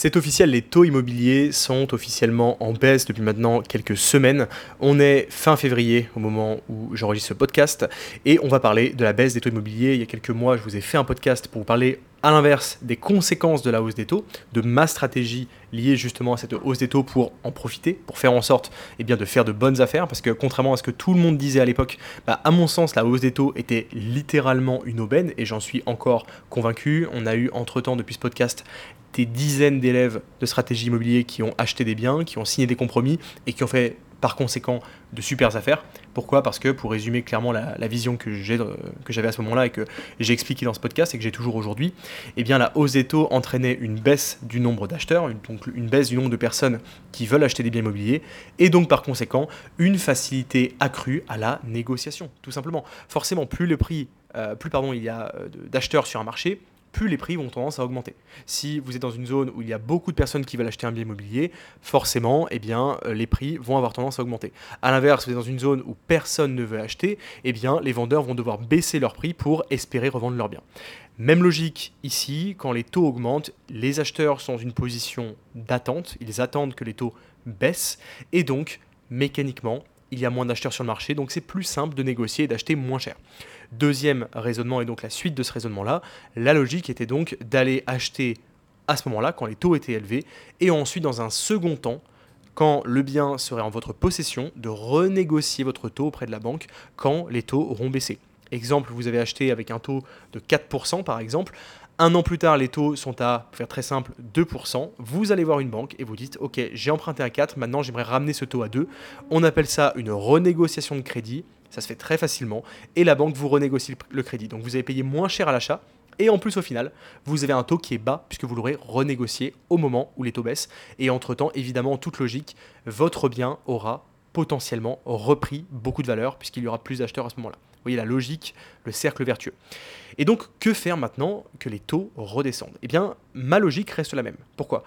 C'est officiel, les taux immobiliers sont officiellement en baisse depuis maintenant quelques semaines. On est fin février au moment où j'enregistre ce podcast et on va parler de la baisse des taux immobiliers. Il y a quelques mois, je vous ai fait un podcast pour vous parler à l'inverse des conséquences de la hausse des taux, de ma stratégie liée justement à cette hausse des taux pour en profiter, pour faire en sorte eh de faire de bonnes affaires, parce que contrairement à ce que tout le monde disait à l'époque, bah, à mon sens la hausse des taux était littéralement une aubaine, et j'en suis encore convaincu. On a eu entre-temps depuis ce podcast des dizaines d'élèves de stratégie immobilier qui ont acheté des biens, qui ont signé des compromis et qui ont fait par conséquent de super affaires. Pourquoi? Parce que pour résumer clairement la, vision que j'avais à ce moment-là et que j'ai expliqué dans ce podcast et que j'ai toujours aujourd'hui, eh bien la hausse des taux entraînait une baisse du nombre d'acheteurs, donc une baisse du nombre de personnes qui veulent acheter des biens immobiliers et donc par conséquent une facilité accrue à la négociation, tout simplement. Forcément, plus le prix, euh, plus il y a euh, d'acheteurs sur un marché, plus les prix vont tendance à augmenter. Si vous êtes dans une zone où il y a beaucoup de personnes qui veulent acheter un bien immobilier, forcément, eh euh, les prix vont avoir tendance à augmenter. A l'inverse, vous êtes dans une zone où personne ne veut acheter, eh bien, les vendeurs vont devoir baisser leur prix pour espérer revendre leur bien. Même logique ici, quand les taux augmentent, les acheteurs sont dans une position d'attente, ils attendent que les taux baissent, et donc, mécaniquement, il y a moins d'acheteurs sur le marché, donc c'est plus simple de négocier et d'acheter moins cher. Deuxième raisonnement, et donc la suite de ce raisonnement-là, la logique était donc d'aller acheter à ce moment-là, quand les taux étaient élevés, et ensuite, dans un second temps, quand le bien serait en votre possession, de renégocier votre taux auprès de la banque quand les taux auront baissé. Exemple, vous avez acheté avec un taux de 4% par exemple, un an plus tard, les taux sont à, pour faire très simple, 2%. Vous allez voir une banque et vous dites, OK, j'ai emprunté à 4, maintenant j'aimerais ramener ce taux à 2. On appelle ça une renégociation de crédit. Ça se fait très facilement. Et la banque vous renégocie le crédit. Donc vous avez payé moins cher à l'achat. Et en plus, au final, vous avez un taux qui est bas puisque vous l'aurez renégocié au moment où les taux baissent. Et entre-temps, évidemment, en toute logique, votre bien aura potentiellement repris beaucoup de valeur puisqu'il y aura plus d'acheteurs à ce moment-là. Voyez la logique, le cercle vertueux. Et donc, que faire maintenant que les taux redescendent? Eh bien, ma logique reste la même. Pourquoi?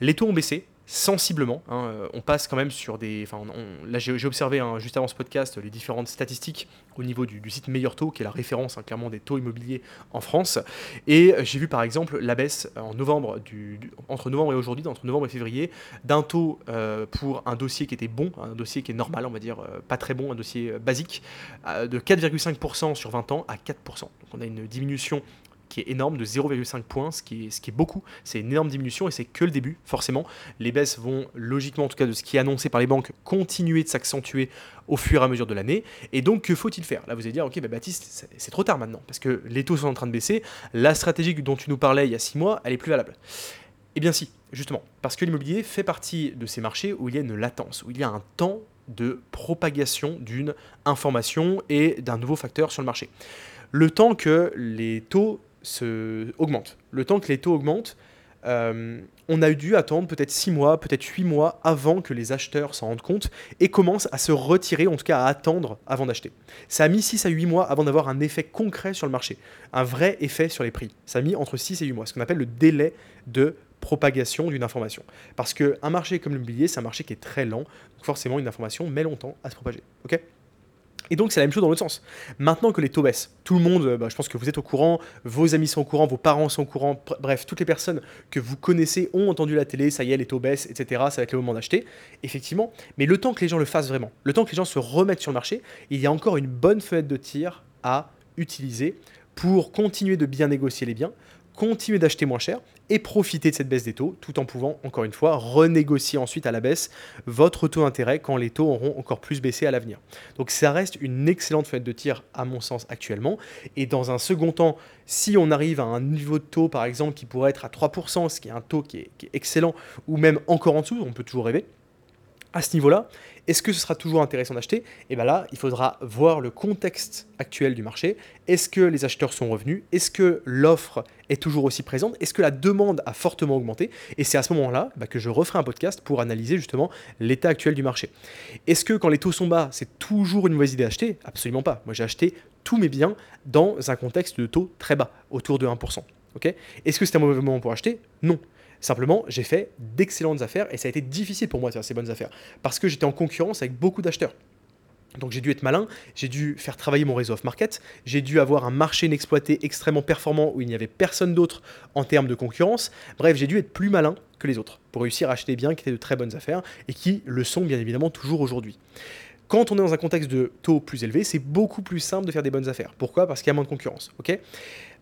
Les taux ont baissé, sensiblement. Hein, euh, on passe quand même sur des. Enfin, là, j'ai observé hein, juste avant ce podcast les différentes statistiques au niveau du, site Meilleur Taux, qui est la référence hein, clairement des taux immobiliers en France. Et j'ai vu par exemple la baisse en novembre, du, entre novembre et aujourd'hui, entre novembre et février, d'un taux euh, pour un dossier qui était bon, un dossier qui est normal, on va dire, euh, pas très bon, un dossier basique, de 4,5% sur 20 ans à 4%. Donc on a une diminution qui est énorme de 0,5 points, ce qui est, beaucoup. C'est une énorme diminution et c'est que le début, forcément. Les baisses vont, logiquement, en tout cas de ce qui est annoncé par les banques, continuer de s'accentuer au fur et à mesure de l'année. Et donc, que faut-il faire? Là, vous allez dire, ok, bah, Baptiste, c'est trop tard maintenant, parce que les taux sont en train de baisser. La stratégie dont tu nous parlais il y a 6 mois, elle est plus valable. Eh bien si, justement, parce que l'immobilier fait partie de ces marchés où il y a une latence, où il y a un temps de propagation d'une information et d'un nouveau facteur sur le marché. Le temps que les taux augmente. Le temps que les taux augmentent, euh, on a dû attendre peut-être 6 mois, peut-être 8 mois avant que les acheteurs s'en rendent compte et commencent à se retirer, en tout cas à attendre avant d'acheter. Ça a mis 6 à 8 mois avant d'avoir un effet concret sur le marché, un vrai effet sur les prix. Ça a mis entre 6 et 8 mois, ce qu'on appelle le délai de propagation d'une information. Parce qu'un marché comme l'immobilier, c'est un marché qui est très lent, donc forcément une information met longtemps à se propager. ok? Et donc c'est la même chose dans l'autre sens. Maintenant que les taux baissent, tout le monde, bah, je pense que vous êtes au courant, vos amis sont au courant, vos parents sont au courant, bref, toutes les personnes que vous connaissez ont entendu la télé, ça y est, les taux baissent, etc. Ça va être le moment d'acheter, effectivement. Mais le temps que les gens le fassent vraiment, le temps que les gens se remettent sur le marché, il y a encore une bonne fenêtre de tir à utiliser pour continuer de bien négocier les biens, continuer d'acheter moins cher et profiter de cette baisse des taux, tout en pouvant, encore une fois, renégocier ensuite à la baisse votre taux d'intérêt quand les taux auront encore plus baissé à l'avenir. Donc ça reste une excellente fenêtre de tir, à mon sens, actuellement. Et dans un second temps, si on arrive à un niveau de taux, par exemple, qui pourrait être à 3%, ce qui est un taux qui est, qui est excellent, ou même encore en dessous, on peut toujours rêver, à ce niveau-là, est-ce que ce sera toujours intéressant d'acheter? Et eh bien là, il faudra voir le contexte actuel du marché. Est-ce que les acheteurs sont revenus? Est-ce que l'offre est toujours aussi présente? Est-ce que la demande a fortement augmenté? Et c'est à ce moment-là bah, que je referai un podcast pour analyser justement l'état actuel du marché. Est-ce que quand les taux sont bas, c'est toujours une mauvaise idée d'acheter? Absolument pas. Moi, j'ai acheté tous mes biens dans un contexte de taux très bas, autour de 1%. Est-ce que c'est un mauvais moment pour acheter? Non. Simplement, j'ai fait d'excellentes affaires et ça a été difficile pour moi de faire ces bonnes affaires parce que j'étais en concurrence avec beaucoup d'acheteurs. Donc j'ai dû être malin, j'ai dû faire travailler mon réseau off-market, j'ai dû avoir un marché inexploité extrêmement performant où il n'y avait personne d'autre en termes de concurrence. Bref, j'ai dû être plus malin que les autres, pour réussir à acheter des biens qui étaient de très bonnes affaires et qui le sont bien évidemment toujours aujourd'hui. Quand on est dans un contexte de taux plus élevé, c'est beaucoup plus simple de faire des bonnes affaires. Pourquoi? Parce qu'il y a moins de concurrence.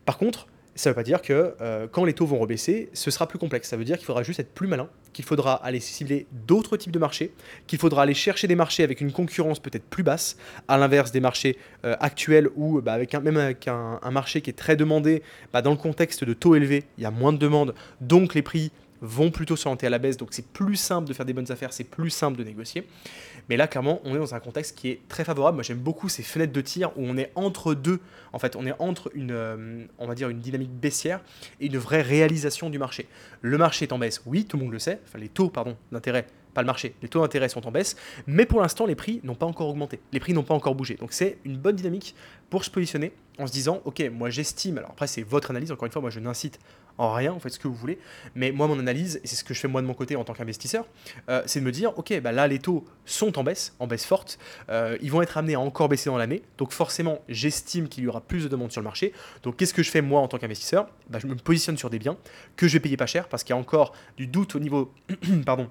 Par contre, ça ne veut pas dire que euh, quand les taux vont rebaisser, ce sera plus complexe. Ça veut dire qu'il faudra juste être plus malin, qu'il faudra aller cibler d'autres types de marchés, qu'il faudra aller chercher des marchés avec une concurrence peut-être plus basse, à l'inverse des marchés euh, actuels où bah, avec un, même avec un, marché qui est très demandé, bah, dans le contexte de taux élevés, il y a moins de demandes, donc les prix vont plutôt s'orienter à la baisse, donc c'est plus simple de faire des bonnes affaires, c'est plus simple de négocier. Mais là, clairement, on est dans un contexte qui est très favorable. Moi, j'aime beaucoup ces fenêtres de tir où on est entre deux. En fait, on est entre une, euh, on va dire, une dynamique baissière et une vraie réalisation du marché. Le marché est en baisse, oui, tout le monde le sait. Enfin, les taux, pardon, d'intérêt pas le marché. Les taux d'intérêt sont en baisse, mais pour l'instant, les prix n'ont pas encore augmenté. Les prix n'ont pas encore bougé. Donc c'est une bonne dynamique pour se positionner en se disant, ok, moi j'estime, alors après c'est votre analyse, encore une fois, moi je n'incite en rien, vous faites ce que vous voulez, mais moi mon analyse, et c'est ce que je fais moi de mon côté en tant qu'investisseur, euh, c'est de me dire, ok, bah là les taux sont en baisse, en baisse forte, euh, ils vont être amenés à encore baisser dans l'année, donc forcément j'estime qu'il y aura plus de demandes sur le marché, donc qu'est-ce que je fais moi en tant qu'investisseur? Bah, Je me positionne sur des biens que je vais payer pas cher, parce qu'il y a encore du doute au niveau, pardon,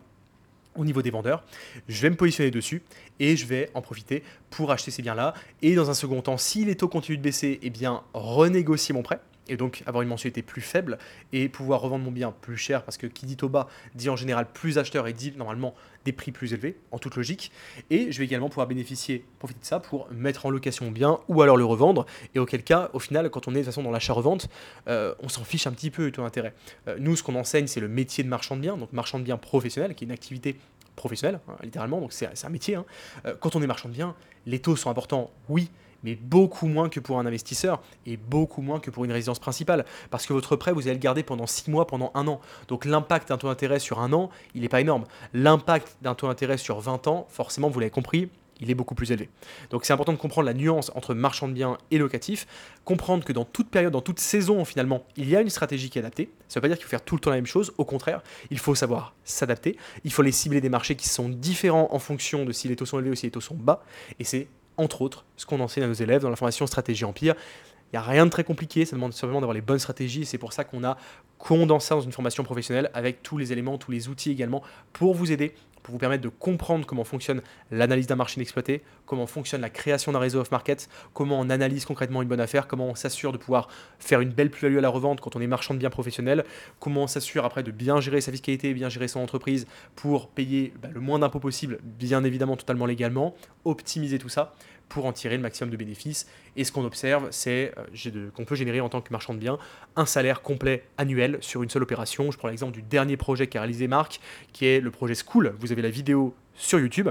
au niveau des vendeurs. Je vais me positionner dessus et je vais en profiter pour acheter ces biens-là. Et dans un second temps, si les taux continuent de baisser, eh bien renégocier mon prêt et donc avoir une mensualité plus faible et pouvoir revendre mon bien plus cher parce que qui dit taux bas dit en général plus acheteur et dit normalement des prix plus élevés en toute logique. Et je vais également pouvoir bénéficier profiter de ça pour mettre en location mon bien ou alors le revendre. Et auquel cas au final quand on est de toute façon dans l'achat-revente euh, on s'en fiche un petit peu du taux d'intérêt. Euh, nous ce qu'on enseigne c'est le métier de marchand de biens donc marchand de biens professionnel qui est une activité professionnelle hein, littéralement donc c'est un métier hein. euh, quand on est marchand de biens les taux sont importants oui mais beaucoup moins que pour un investisseur et beaucoup moins que pour une résidence principale. Parce que votre prêt, vous allez le garder pendant 6 mois, pendant un an. Donc l'impact d'un taux d'intérêt sur un an, il n'est pas énorme. L'impact d'un taux d'intérêt sur 20 ans, forcément, vous l'avez compris, il est beaucoup plus élevé. Donc c'est important de comprendre la nuance entre marchand de biens et locatif, comprendre que dans toute période, dans toute saison finalement, il y a une stratégie qui est adaptée. Ça ne veut pas dire qu'il faut faire tout le temps la même chose, au contraire, il faut savoir s'adapter, il faut les cibler des marchés qui sont différents en fonction de si les taux sont élevés ou si les taux sont bas, et c'est entre autres, ce qu'on enseigne à nos élèves dans la formation Stratégie Empire. Il n'y a rien de très compliqué, ça demande simplement d'avoir les bonnes stratégies. C'est pour ça qu'on a condensé dans une formation professionnelle avec tous les éléments, tous les outils également pour vous aider pour vous permettre de comprendre comment fonctionne l'analyse d'un marché inexploité, comment fonctionne la création d'un réseau off-market, comment on analyse concrètement une bonne affaire, comment on s'assure de pouvoir faire une belle plus-value à la revente quand on est marchand de biens professionnel, comment on s'assure après de bien gérer sa fiscalité, bien gérer son entreprise pour payer bah, le moins d'impôts possible, bien évidemment totalement légalement, optimiser tout ça pour en tirer le maximum de bénéfices. Et ce qu'on observe, c'est euh, qu'on peut générer en tant que marchand de biens un salaire complet annuel sur une seule opération. Je prends l'exemple du dernier projet qu'a réalisé Marc, qui est le projet School. Vous avez la vidéo sur YouTube.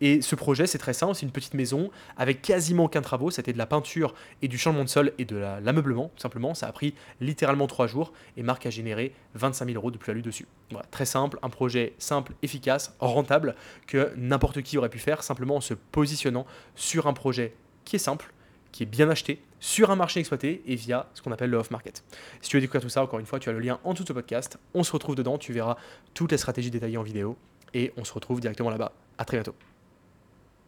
Et ce projet, c'est très simple, c'est une petite maison avec quasiment aucun travaux. C'était de la peinture et du changement de sol et de l'ameublement, tout simplement. Ça a pris littéralement trois jours et Marc a généré 25 000 euros de plus-value dessus. Voilà, très simple, un projet simple, efficace, rentable, que n'importe qui aurait pu faire simplement en se positionnant sur un projet qui est simple, qui est bien acheté, sur un marché exploité et via ce qu'on appelle le off-market. Si tu veux découvrir tout ça, encore une fois, tu as le lien en dessous de ce podcast. On se retrouve dedans, tu verras toutes les stratégies détaillées en vidéo et on se retrouve directement là-bas. À très bientôt.